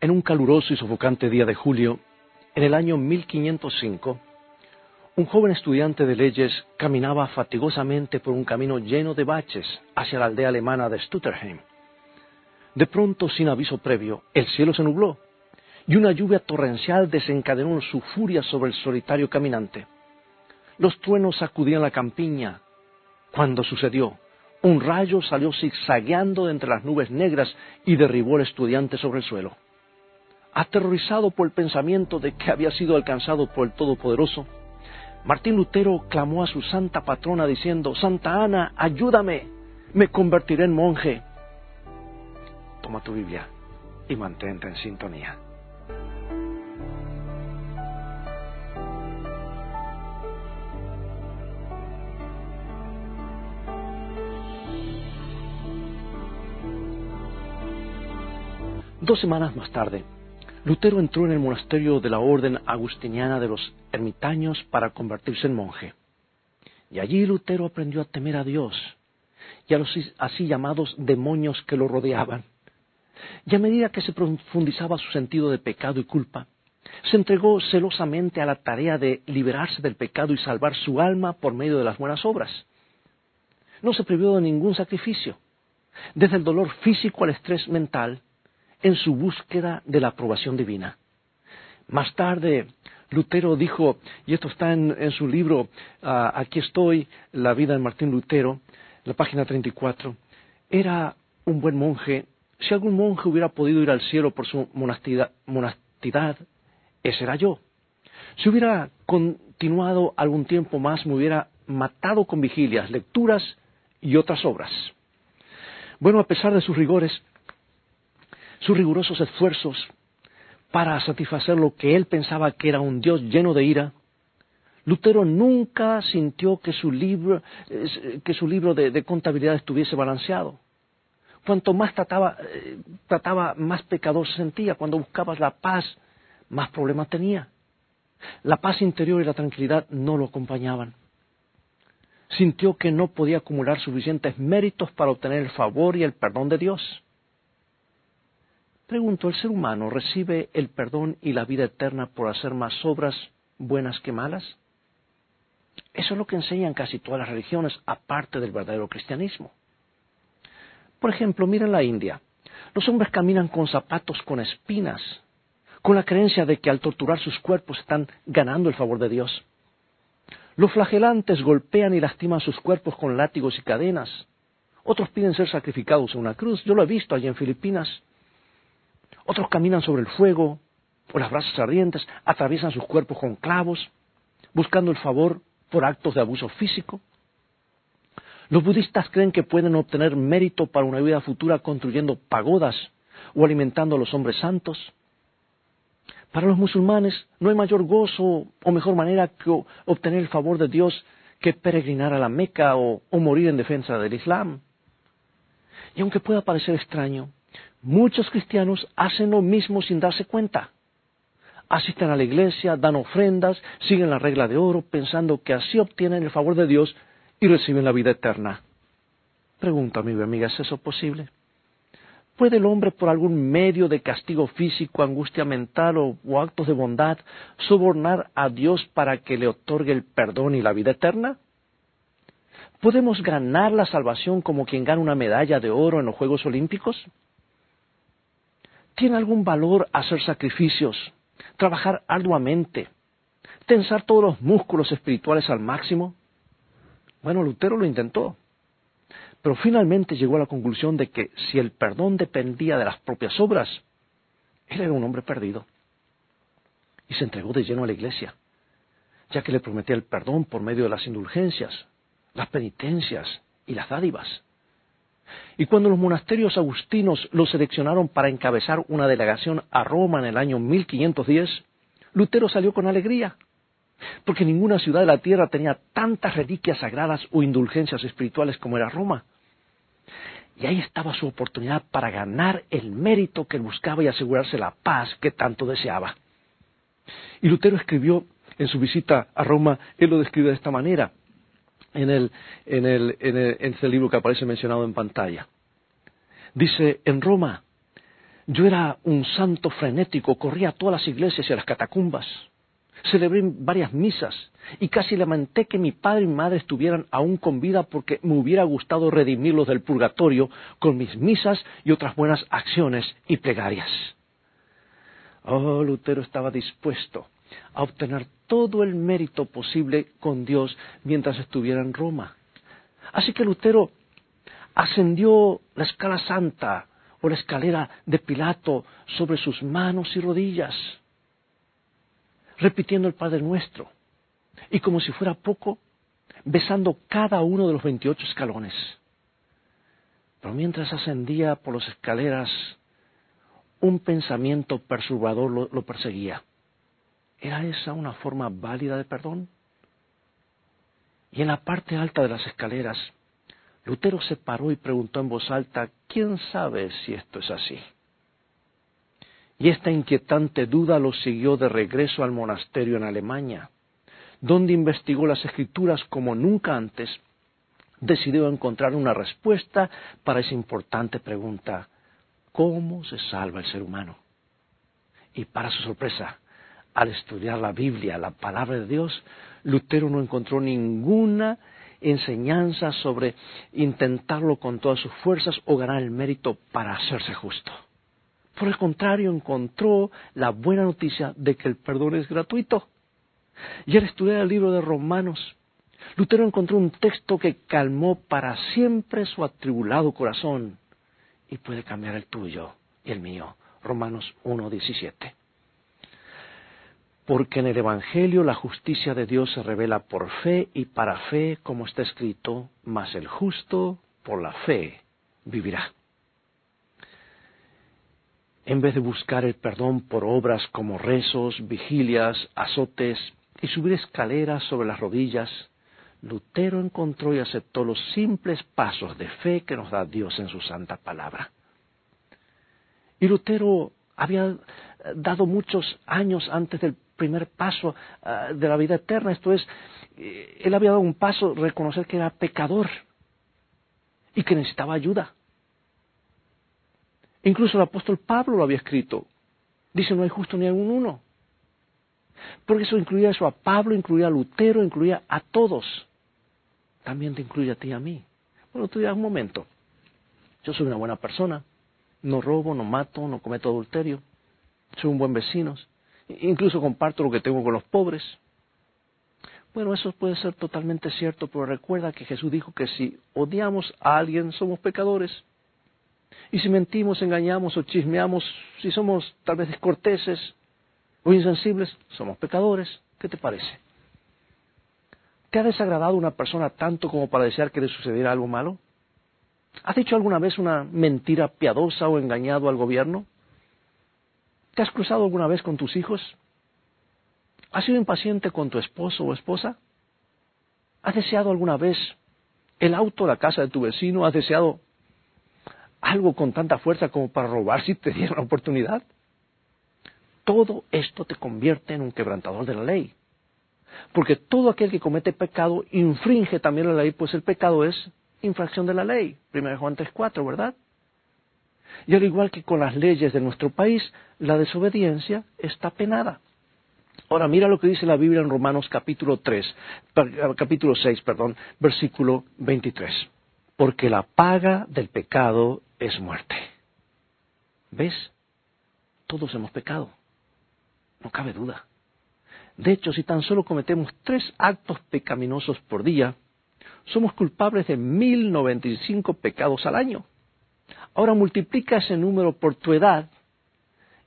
En un caluroso y sofocante día de julio, en el año 1505, un joven estudiante de leyes caminaba fatigosamente por un camino lleno de baches hacia la aldea alemana de Stutterheim. De pronto, sin aviso previo, el cielo se nubló y una lluvia torrencial desencadenó su furia sobre el solitario caminante. Los truenos sacudían la campiña. Cuando sucedió, un rayo salió zigzagueando de entre las nubes negras y derribó al estudiante sobre el suelo. Aterrorizado por el pensamiento de que había sido alcanzado por el Todopoderoso, Martín Lutero clamó a su santa patrona diciendo, Santa Ana, ayúdame, me convertiré en monje. Toma tu Biblia y mantente en sintonía. Dos semanas más tarde, Lutero entró en el monasterio de la orden agustiniana de los ermitaños para convertirse en monje. Y allí Lutero aprendió a temer a Dios y a los así llamados demonios que lo rodeaban. Y a medida que se profundizaba su sentido de pecado y culpa, se entregó celosamente a la tarea de liberarse del pecado y salvar su alma por medio de las buenas obras. No se privió de ningún sacrificio, desde el dolor físico al estrés mental, en su búsqueda de la aprobación divina. Más tarde, Lutero dijo, y esto está en, su libro, ah, Aquí estoy, la vida de Martín Lutero, la página 34, era un buen monje. Si algún monje hubiera podido ir al cielo por su monastidad, monastidad ese era yo. Si hubiera continuado algún tiempo más, me hubiera matado con vigilias, lecturas y otras obras. Bueno, a pesar de sus rigores, sus rigurosos esfuerzos para satisfacer lo que él pensaba que era un Dios lleno de ira, Lutero nunca sintió que su libro, que su libro de, contabilidad estuviese balanceado. Cuanto más trataba, eh, trataba, más pecador se sentía. Cuando buscabas la paz, más problemas tenía. La paz interior y la tranquilidad no lo acompañaban. Sintió que no podía acumular suficientes méritos para obtener el favor y el perdón de Dios. Pregunto, ¿el ser humano recibe el perdón y la vida eterna por hacer más obras buenas que malas? Eso es lo que enseñan casi todas las religiones, aparte del verdadero cristianismo. Por ejemplo, miren la India. Los hombres caminan con zapatos con espinas, con la creencia de que al torturar sus cuerpos están ganando el favor de Dios. Los flagelantes golpean y lastiman sus cuerpos con látigos y cadenas. Otros piden ser sacrificados en una cruz. Yo lo he visto allí en Filipinas. Otros caminan sobre el fuego o las brasas ardientes, atraviesan sus cuerpos con clavos, buscando el favor por actos de abuso físico. Los budistas creen que pueden obtener mérito para una vida futura construyendo pagodas o alimentando a los hombres santos. Para los musulmanes no hay mayor gozo o mejor manera que obtener el favor de Dios que peregrinar a la Meca o, o morir en defensa del Islam. Y aunque pueda parecer extraño, Muchos cristianos hacen lo mismo sin darse cuenta. Asisten a la iglesia, dan ofrendas, siguen la regla de oro, pensando que así obtienen el favor de Dios y reciben la vida eterna. Pregunta, amigo amiga, ¿es eso posible? ¿Puede el hombre por algún medio de castigo físico, angustia mental o, actos de bondad sobornar a Dios para que le otorgue el perdón y la vida eterna? ¿Podemos ganar la salvación como quien gana una medalla de oro en los Juegos Olímpicos? ¿Tiene algún valor hacer sacrificios, trabajar arduamente, tensar todos los músculos espirituales al máximo? Bueno, Lutero lo intentó, pero finalmente llegó a la conclusión de que si el perdón dependía de las propias obras, él era un hombre perdido. Y se entregó de lleno a la iglesia, ya que le prometía el perdón por medio de las indulgencias, las penitencias y las dádivas. Y cuando los monasterios agustinos lo seleccionaron para encabezar una delegación a Roma en el año 1510, Lutero salió con alegría, porque ninguna ciudad de la tierra tenía tantas reliquias sagradas o indulgencias espirituales como era Roma. Y ahí estaba su oportunidad para ganar el mérito que buscaba y asegurarse la paz que tanto deseaba. Y Lutero escribió en su visita a Roma, él lo describe de esta manera en, el, en, el, en, este libro que aparece mencionado en pantalla. Dice, en Roma Yo era un santo frenético, corría a todas las iglesias y a las catacumbas. Celebré varias misas y casi lamenté que mi padre y madre estuvieran aún con vida porque me hubiera gustado redimirlos del purgatorio con mis misas y otras buenas acciones y plegarias. Oh, Lutero estaba dispuesto a obtener todo el mérito posible con Dios mientras estuviera en Roma. Así que Lutero ascendió la escala santa o la escalera de Pilato sobre sus manos y rodillas, repitiendo el Padre Nuestro, y como si fuera poco, besando cada uno de los veintiocho escalones. Pero mientras ascendía por las escaleras, un pensamiento perturbador lo, lo perseguía. ¿Era esa una forma válida de perdón? Y en la parte alta de las escaleras, Lutero se paró y preguntó en voz alta, ¿quién sabe si esto es así? Y esta inquietante duda lo siguió de regreso al monasterio en Alemania, donde investigó las escrituras como nunca antes, decidió encontrar una respuesta para esa importante pregunta, ¿cómo se salva el ser humano? Y para su sorpresa, al estudiar la Biblia, la palabra de Dios, Lutero no encontró ninguna enseñanza sobre intentarlo con todas sus fuerzas o ganar el mérito para hacerse justo. Por el contrario, encontró la buena noticia de que el perdón es gratuito. Y al estudiar el libro de Romanos, Lutero encontró un texto que calmó para siempre su atribulado corazón y puede cambiar el tuyo y el mío. Romanos 1.17 porque en el Evangelio la justicia de Dios se revela por fe y para fe, como está escrito, mas el justo por la fe vivirá. En vez de buscar el perdón por obras como rezos, vigilias, azotes y subir escaleras sobre las rodillas, Lutero encontró y aceptó los simples pasos de fe que nos da Dios en su santa palabra. Y Lutero había dado muchos años antes del primer paso ah, de la vida eterna. Esto es, eh, él había dado un paso, reconocer que era pecador y que necesitaba ayuda. Incluso el apóstol Pablo lo había escrito. Dice, no hay justo ni algún uno. Porque eso incluía eso a Pablo, incluía a Lutero, incluía a todos. También te incluye a ti y a mí. Bueno, tú dirás un momento. Yo soy una buena persona. No robo, no mato, no cometo adulterio. Soy un buen vecino. Incluso comparto lo que tengo con los pobres. Bueno, eso puede ser totalmente cierto, pero recuerda que Jesús dijo que si odiamos a alguien somos pecadores. Y si mentimos, engañamos o chismeamos, si somos tal vez descorteses o insensibles, somos pecadores. ¿Qué te parece? ¿Te ha desagradado una persona tanto como para desear que le sucediera algo malo? ¿Has dicho alguna vez una mentira piadosa o engañado al gobierno? ¿Te has cruzado alguna vez con tus hijos? ¿Has sido impaciente con tu esposo o esposa? ¿Has deseado alguna vez el auto, la casa de tu vecino? ¿Has deseado algo con tanta fuerza como para robar si te dieran la oportunidad? Todo esto te convierte en un quebrantador de la ley. Porque todo aquel que comete pecado infringe también la ley, pues el pecado es infracción de la ley. 1 Juan 3.4, ¿verdad? Y al igual que con las leyes de nuestro país, la desobediencia está penada. Ahora mira lo que dice la Biblia en Romanos capítulo 3, capítulo 6, perdón, versículo 23. Porque la paga del pecado es muerte. ¿Ves? Todos hemos pecado. No cabe duda. De hecho, si tan solo cometemos tres actos pecaminosos por día, somos culpables de mil noventa y cinco pecados al año. Ahora multiplica ese número por tu edad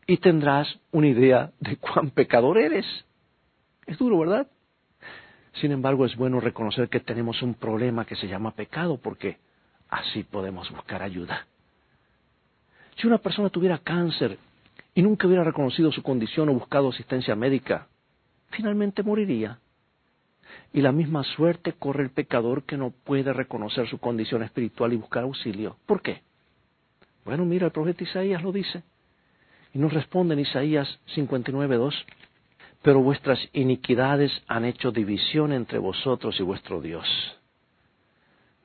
y tendrás una idea de cuán pecador eres. Es duro, ¿verdad? Sin embargo, es bueno reconocer que tenemos un problema que se llama pecado porque así podemos buscar ayuda. Si una persona tuviera cáncer y nunca hubiera reconocido su condición o buscado asistencia médica, finalmente moriría. Y la misma suerte corre el pecador que no puede reconocer su condición espiritual y buscar auxilio. ¿Por qué? Bueno, mira, el profeta Isaías lo dice. Y nos responde en Isaías 59.2, pero vuestras iniquidades han hecho división entre vosotros y vuestro Dios.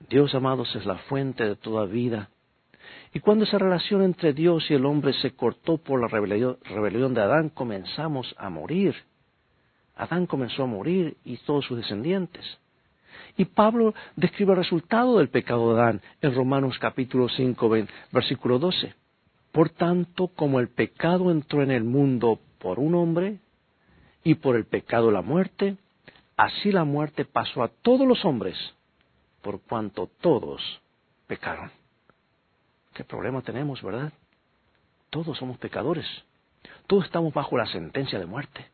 Dios, amados, es la fuente de toda vida. Y cuando esa relación entre Dios y el hombre se cortó por la rebelión, rebelión de Adán, comenzamos a morir. Adán comenzó a morir y todos sus descendientes. Y Pablo describe el resultado del pecado de Adán en Romanos capítulo 5, versículo 12. Por tanto, como el pecado entró en el mundo por un hombre y por el pecado la muerte, así la muerte pasó a todos los hombres, por cuanto todos pecaron. ¿Qué problema tenemos, verdad? Todos somos pecadores. Todos estamos bajo la sentencia de muerte.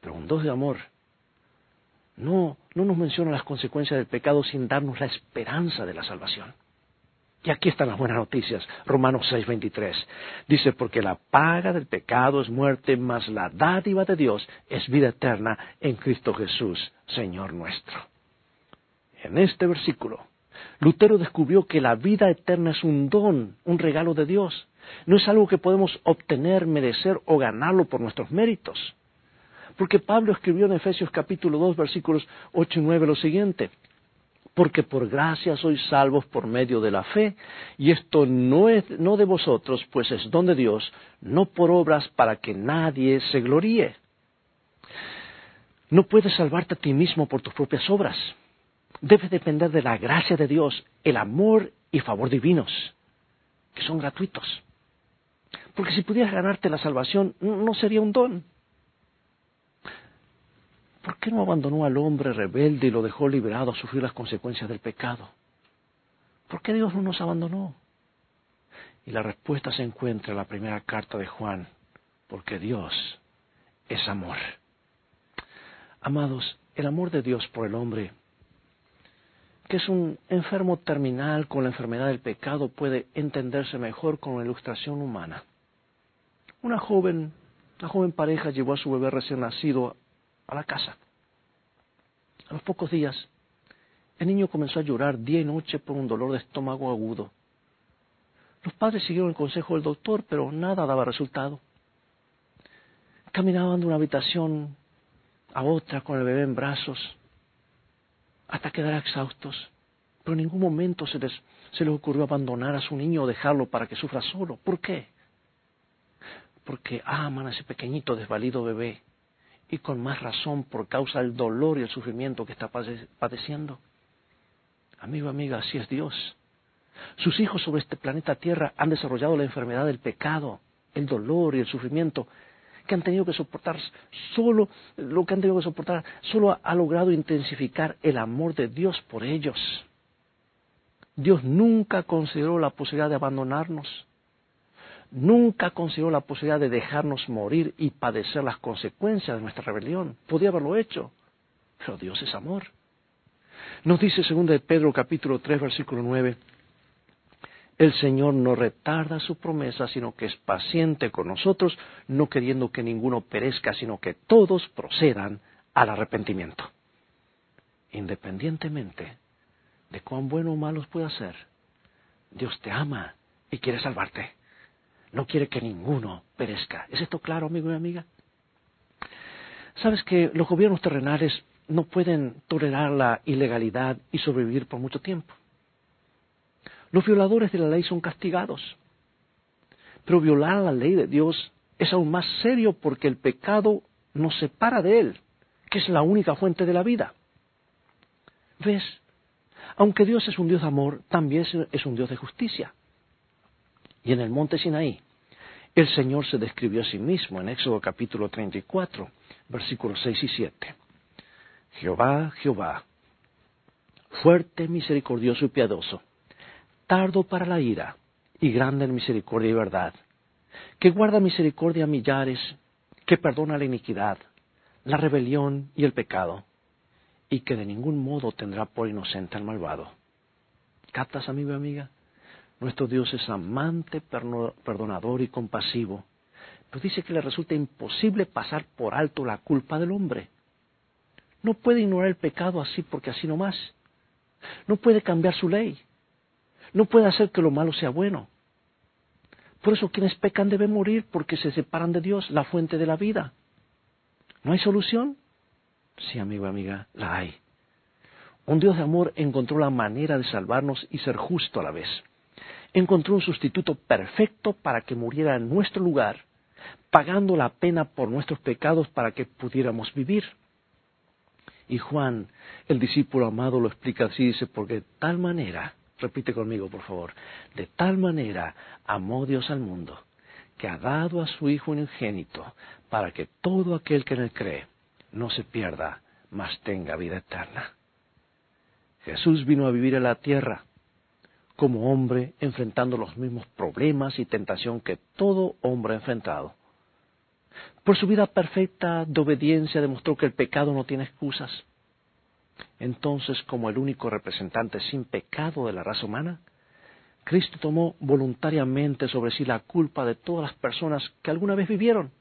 Pero un Dios de amor no, no nos menciona las consecuencias del pecado sin darnos la esperanza de la salvación. Y aquí están las buenas noticias. Romanos 6:23 dice, porque la paga del pecado es muerte, mas la dádiva de Dios es vida eterna en Cristo Jesús, Señor nuestro. En este versículo, Lutero descubrió que la vida eterna es un don, un regalo de Dios. No es algo que podemos obtener, merecer o ganarlo por nuestros méritos. Porque Pablo escribió en Efesios capítulo 2 versículos 8 y 9 lo siguiente, porque por gracia sois salvos por medio de la fe, y esto no es no de vosotros, pues es don de Dios, no por obras para que nadie se gloríe. No puedes salvarte a ti mismo por tus propias obras. Debes depender de la gracia de Dios, el amor y favor divinos, que son gratuitos. Porque si pudieras ganarte la salvación, no sería un don, ¿Por qué no abandonó al hombre rebelde y lo dejó liberado a sufrir las consecuencias del pecado? ¿Por qué Dios no nos abandonó? Y la respuesta se encuentra en la primera carta de Juan, porque Dios es amor. Amados, el amor de Dios por el hombre, que es un enfermo terminal con la enfermedad del pecado, puede entenderse mejor con la ilustración humana. Una joven, una joven pareja llevó a su bebé recién nacido a la casa. A los pocos días, el niño comenzó a llorar día y noche por un dolor de estómago agudo. Los padres siguieron el consejo del doctor, pero nada daba resultado. Caminaban de una habitación a otra con el bebé en brazos hasta quedar exhaustos, pero en ningún momento se les, se les ocurrió abandonar a su niño o dejarlo para que sufra solo. ¿Por qué? Porque aman a ese pequeñito desvalido bebé y con más razón por causa del dolor y el sufrimiento que está padeciendo. Amigo, amiga, así es Dios. Sus hijos sobre este planeta Tierra han desarrollado la enfermedad del pecado, el dolor y el sufrimiento que han tenido que soportar solo, lo que han tenido que soportar, solo ha logrado intensificar el amor de Dios por ellos. Dios nunca consideró la posibilidad de abandonarnos nunca consideró la posibilidad de dejarnos morir y padecer las consecuencias de nuestra rebelión. Podía haberlo hecho, pero Dios es amor. Nos dice 2 de Pedro capítulo 3 versículo 9, el Señor no retarda su promesa, sino que es paciente con nosotros, no queriendo que ninguno perezca, sino que todos procedan al arrepentimiento. Independientemente de cuán bueno o malos pueda ser, Dios te ama y quiere salvarte no quiere que ninguno perezca. ¿Es esto claro, amigo y amiga? Sabes que los gobiernos terrenales no pueden tolerar la ilegalidad y sobrevivir por mucho tiempo. Los violadores de la ley son castigados. Pero violar la ley de Dios es aún más serio porque el pecado nos separa de Él, que es la única fuente de la vida. ¿Ves? Aunque Dios es un Dios de amor, también es un Dios de justicia. Y en el monte Sinaí, el Señor se describió a sí mismo en Éxodo capítulo 34, versículos 6 y 7. Jehová, Jehová, fuerte, misericordioso y piadoso, tardo para la ira y grande en misericordia y verdad, que guarda misericordia a millares, que perdona la iniquidad, la rebelión y el pecado, y que de ningún modo tendrá por inocente al malvado. ¿Captas, amigo y amiga? Nuestro Dios es amante, perdonador y compasivo. Pero dice que le resulta imposible pasar por alto la culpa del hombre. No puede ignorar el pecado así porque así no más. No puede cambiar su ley. No puede hacer que lo malo sea bueno. Por eso quienes pecan deben morir porque se separan de Dios, la fuente de la vida. ¿No hay solución? Sí, amigo, amiga, la hay. Un Dios de amor encontró la manera de salvarnos y ser justo a la vez. Encontró un sustituto perfecto para que muriera en nuestro lugar, pagando la pena por nuestros pecados para que pudiéramos vivir. Y Juan, el discípulo amado, lo explica así, dice, porque de tal manera, repite conmigo por favor, de tal manera amó Dios al mundo, que ha dado a su Hijo unigénito, para que todo aquel que en él cree no se pierda, mas tenga vida eterna. Jesús vino a vivir en la tierra como hombre enfrentando los mismos problemas y tentación que todo hombre ha enfrentado. Por su vida perfecta de obediencia demostró que el pecado no tiene excusas. Entonces, como el único representante sin pecado de la raza humana, Cristo tomó voluntariamente sobre sí la culpa de todas las personas que alguna vez vivieron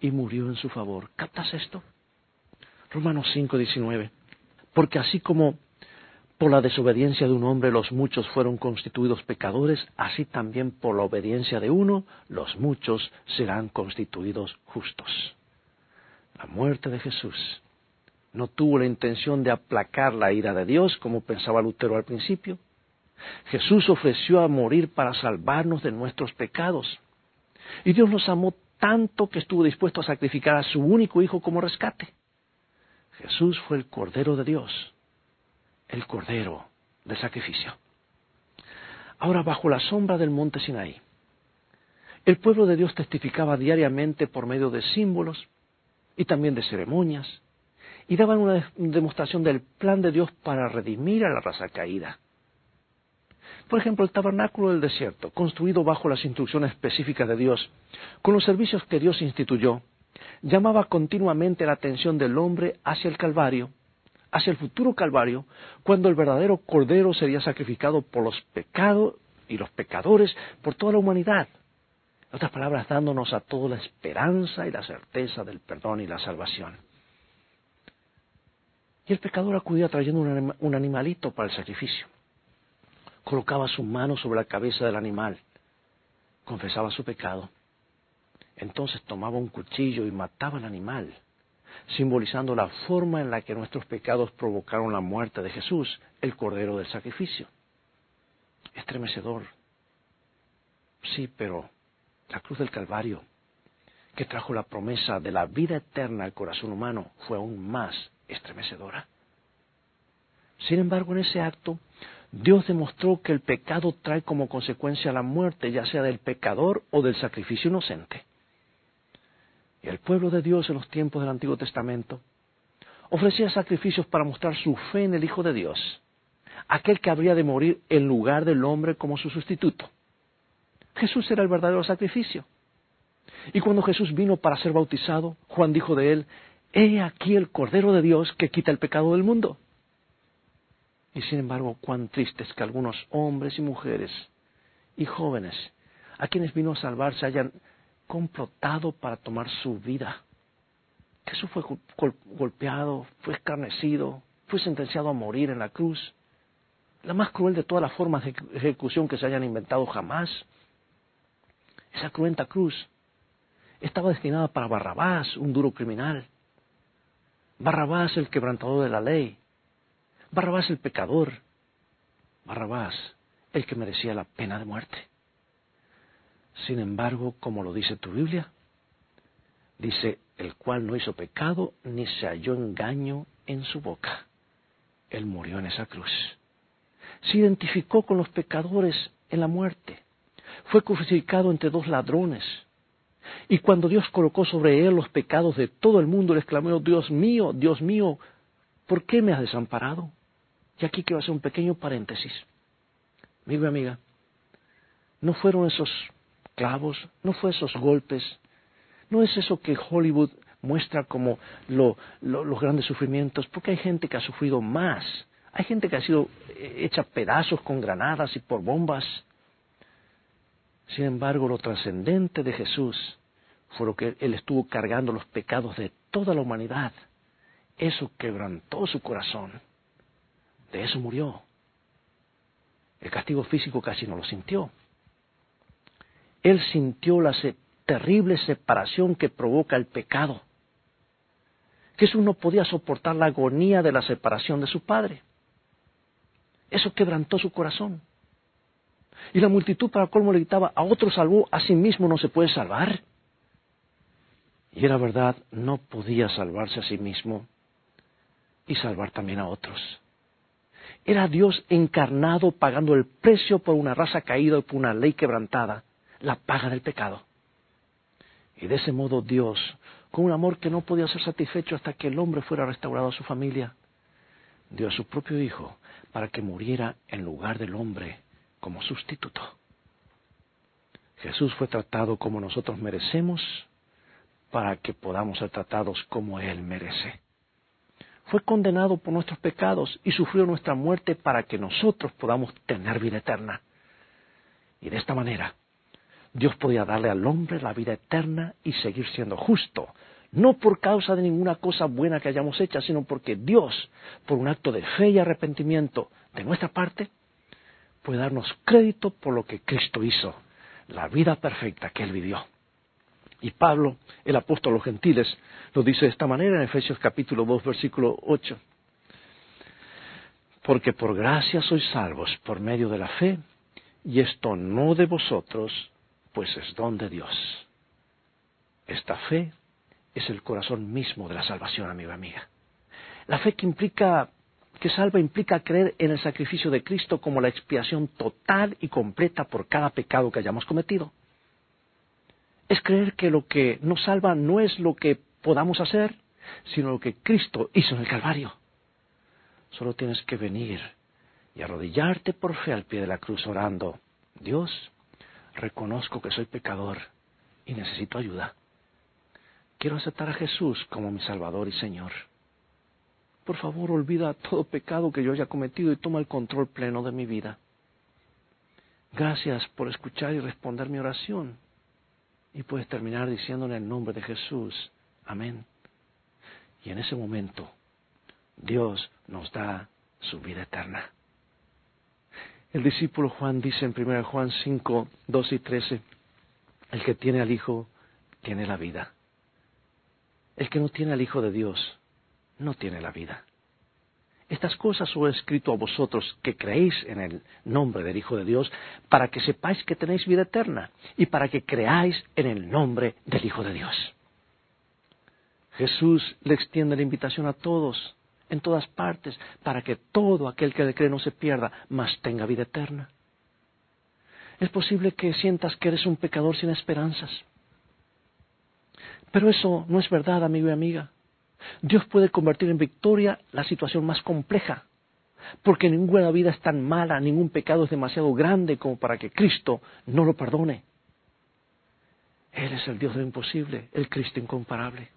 y murió en su favor. ¿Captas esto? Romanos 5:19. Porque así como por la desobediencia de un hombre los muchos fueron constituidos pecadores, así también por la obediencia de uno los muchos serán constituidos justos. La muerte de Jesús no tuvo la intención de aplacar la ira de Dios, como pensaba Lutero al principio. Jesús ofreció a morir para salvarnos de nuestros pecados. Y Dios nos amó tanto que estuvo dispuesto a sacrificar a su único hijo como rescate. Jesús fue el Cordero de Dios, el Cordero de sacrificio. Ahora, bajo la sombra del monte Sinaí, el pueblo de Dios testificaba diariamente por medio de símbolos y también de ceremonias, y daban una demostración del plan de Dios para redimir a la raza caída. Por ejemplo, el tabernáculo del desierto, construido bajo las instrucciones específicas de Dios, con los servicios que Dios instituyó, llamaba continuamente la atención del hombre hacia el Calvario, hacia el futuro Calvario, cuando el verdadero Cordero sería sacrificado por los pecados y los pecadores, por toda la humanidad. En otras palabras, dándonos a todos la esperanza y la certeza del perdón y la salvación. Y el pecador acudía trayendo un animalito para el sacrificio. Colocaba su mano sobre la cabeza del animal, confesaba su pecado entonces tomaba un cuchillo y mataba al animal, simbolizando la forma en la que nuestros pecados provocaron la muerte de Jesús, el Cordero del Sacrificio. Estremecedor. Sí, pero la cruz del Calvario, que trajo la promesa de la vida eterna al corazón humano, fue aún más estremecedora. Sin embargo, en ese acto, Dios demostró que el pecado trae como consecuencia la muerte, ya sea del pecador o del sacrificio inocente. Y el pueblo de Dios en los tiempos del Antiguo Testamento ofrecía sacrificios para mostrar su fe en el Hijo de Dios, aquel que habría de morir en lugar del hombre como su sustituto. Jesús era el verdadero sacrificio. Y cuando Jesús vino para ser bautizado, Juan dijo de él, He aquí el Cordero de Dios que quita el pecado del mundo. Y sin embargo, cuán triste es que algunos hombres y mujeres y jóvenes a quienes vino a salvarse hayan complotado para tomar su vida. Jesús fue golpeado, fue escarnecido, fue sentenciado a morir en la cruz. La más cruel de todas las formas de ejecución que se hayan inventado jamás. Esa cruenta cruz estaba destinada para Barrabás, un duro criminal. Barrabás el quebrantador de la ley. Barrabás el pecador. Barrabás el que merecía la pena de muerte. Sin embargo, como lo dice tu Biblia, dice, el cual no hizo pecado ni se halló engaño en su boca. Él murió en esa cruz. Se identificó con los pecadores en la muerte. Fue crucificado entre dos ladrones. Y cuando Dios colocó sobre él los pecados de todo el mundo, le exclamó, Dios mío, Dios mío, ¿por qué me has desamparado? Y aquí quiero hacer un pequeño paréntesis. Amigo amiga, no fueron esos no fue esos golpes, no es eso que Hollywood muestra como los grandes sufrimientos, porque hay gente que ha sufrido más, hay gente que ha sido hecha pedazos con granadas y por bombas. Sin embargo, lo trascendente de Jesús fue lo que Él estuvo cargando los pecados de toda la humanidad. Eso quebrantó su corazón. De eso murió. El castigo físico casi no lo sintió. Él sintió la terrible separación que provoca el pecado. Jesús no podía soportar la agonía de la separación de su Padre. Eso quebrantó su corazón. Y la multitud para colmo le gritaba, a otro salvó, a sí mismo no se puede salvar. Y era verdad, no podía salvarse a sí mismo y salvar también a otros. Era Dios encarnado pagando el precio por una raza caída y por una ley quebrantada, la paga del pecado. Y de ese modo Dios, con un amor que no podía ser satisfecho hasta que el hombre fuera restaurado a su familia, dio a su propio Hijo para que muriera en lugar del hombre como sustituto. Jesús fue tratado como nosotros merecemos para que podamos ser tratados como Él merece. Fue condenado por nuestros pecados y sufrió nuestra muerte para que nosotros podamos tener vida eterna. Y de esta manera, Dios podía darle al hombre la vida eterna y seguir siendo justo, no por causa de ninguna cosa buena que hayamos hecho, sino porque Dios, por un acto de fe y arrepentimiento de nuestra parte, puede darnos crédito por lo que Cristo hizo, la vida perfecta que Él vivió. Y Pablo, el apóstol a los gentiles, lo dice de esta manera en Efesios capítulo 2, versículo 8. Porque por gracia sois salvos por medio de la fe, y esto no de vosotros, pues es don de Dios. Esta fe es el corazón mismo de la salvación, amiga. La fe que implica que salva implica creer en el sacrificio de Cristo como la expiación total y completa por cada pecado que hayamos cometido. Es creer que lo que nos salva no es lo que podamos hacer, sino lo que Cristo hizo en el Calvario. Solo tienes que venir y arrodillarte por fe al pie de la cruz orando, Dios, reconozco que soy pecador y necesito ayuda. Quiero aceptar a Jesús como mi Salvador y Señor. Por favor, olvida todo pecado que yo haya cometido y toma el control pleno de mi vida. Gracias por escuchar y responder mi oración. Y puedes terminar diciendo en el nombre de Jesús, amén. Y en ese momento, Dios nos da su vida eterna. El discípulo Juan dice en 1 Juan 5, 2 y 13, el que tiene al Hijo tiene la vida. El que no tiene al Hijo de Dios no tiene la vida. Estas cosas os he escrito a vosotros que creéis en el nombre del Hijo de Dios, para que sepáis que tenéis vida eterna y para que creáis en el nombre del Hijo de Dios. Jesús le extiende la invitación a todos en todas partes, para que todo aquel que le cree no se pierda, mas tenga vida eterna. Es posible que sientas que eres un pecador sin esperanzas. Pero eso no es verdad, amigo y amiga. Dios puede convertir en victoria la situación más compleja, porque ninguna vida es tan mala, ningún pecado es demasiado grande como para que Cristo no lo perdone. Él es el Dios de lo imposible, el Cristo incomparable.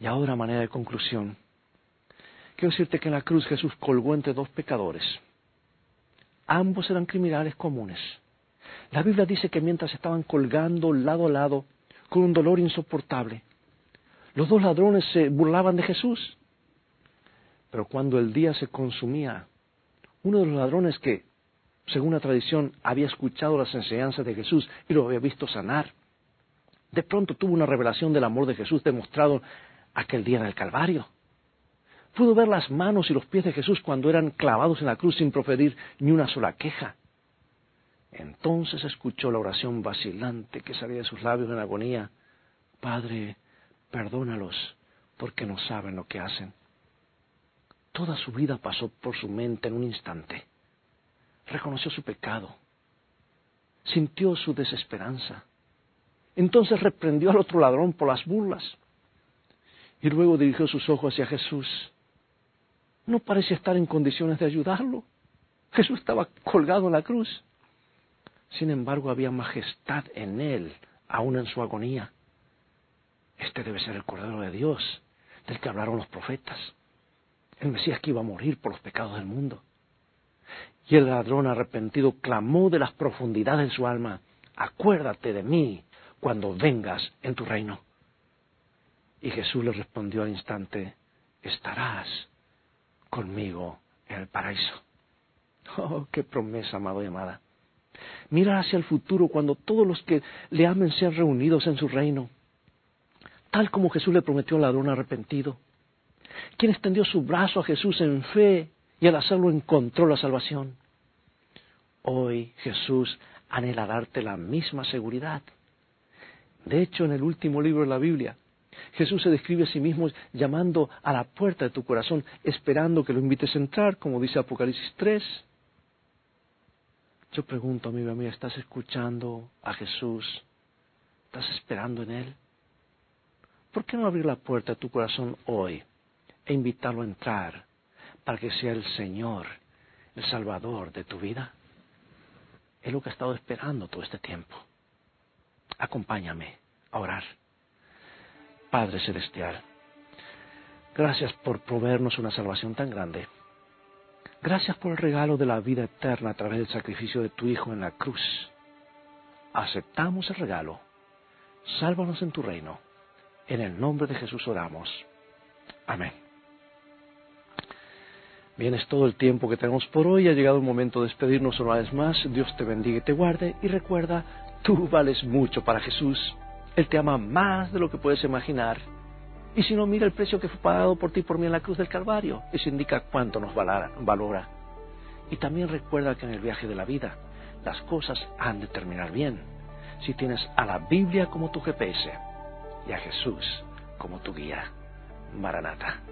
Y ahora, manera de conclusión, Quiero decirte que en la cruz Jesús colgó entre dos pecadores. Ambos eran criminales comunes. La Biblia dice que mientras estaban colgando lado a lado, con un dolor insoportable, los dos ladrones se burlaban de Jesús. Pero cuando el día se consumía, uno de los ladrones que, según la tradición, había escuchado las enseñanzas de Jesús y lo había visto sanar, de pronto tuvo una revelación del amor de Jesús demostrado aquel día en el Calvario. Pudo ver las manos y los pies de Jesús cuando eran clavados en la cruz sin proferir ni una sola queja. Entonces escuchó la oración vacilante que salía de sus labios en agonía. Padre, perdónalos, porque no saben lo que hacen. Toda su vida pasó por su mente en un instante. Reconoció su pecado. Sintió su desesperanza. Entonces reprendió al otro ladrón por las burlas. Y luego dirigió sus ojos hacia Jesús no parecía estar en condiciones de ayudarlo. Jesús estaba colgado en la cruz. Sin embargo, había majestad en él, aún en su agonía. Este debe ser el Cordero de Dios, del que hablaron los profetas. El Mesías que iba a morir por los pecados del mundo. Y el ladrón arrepentido clamó de las profundidades de su alma, acuérdate de mí cuando vengas en tu reino. Y Jesús le respondió al instante, estarás conmigo en el paraíso. Oh, qué promesa, amado y amada. Mira hacia el futuro cuando todos los que le amen sean reunidos en su reino, tal como Jesús le prometió al ladrón arrepentido, quien extendió su brazo a Jesús en fe y al hacerlo encontró la salvación. Hoy Jesús anhela darte la misma seguridad. De hecho, en el último libro de la Biblia, Jesús se describe a sí mismo llamando a la puerta de tu corazón, esperando que lo invites a entrar, como dice Apocalipsis 3. Yo pregunto, amigo mío, ¿estás escuchando a Jesús? ¿Estás esperando en Él? ¿Por qué no abrir la puerta de tu corazón hoy e invitarlo a entrar para que sea el Señor, el Salvador de tu vida? Es lo que he estado esperando todo este tiempo. Acompáñame a orar. Padre Celestial, gracias por proveernos una salvación tan grande. Gracias por el regalo de la vida eterna a través del sacrificio de tu Hijo en la cruz. Aceptamos el regalo. Sálvanos en tu reino. En el nombre de Jesús oramos. Amén. Bien, es todo el tiempo que tenemos por hoy. Ha llegado el momento de despedirnos una vez más. Dios te bendiga y te guarde. Y recuerda, tú vales mucho para Jesús. Él te ama más de lo que puedes imaginar. Y si no, mira el precio que fue pagado por ti por mí en la cruz del Calvario. Eso indica cuánto nos valora. Y también recuerda que en el viaje de la vida las cosas han de terminar bien. Si tienes a la Biblia como tu GPS y a Jesús como tu guía. Maranata.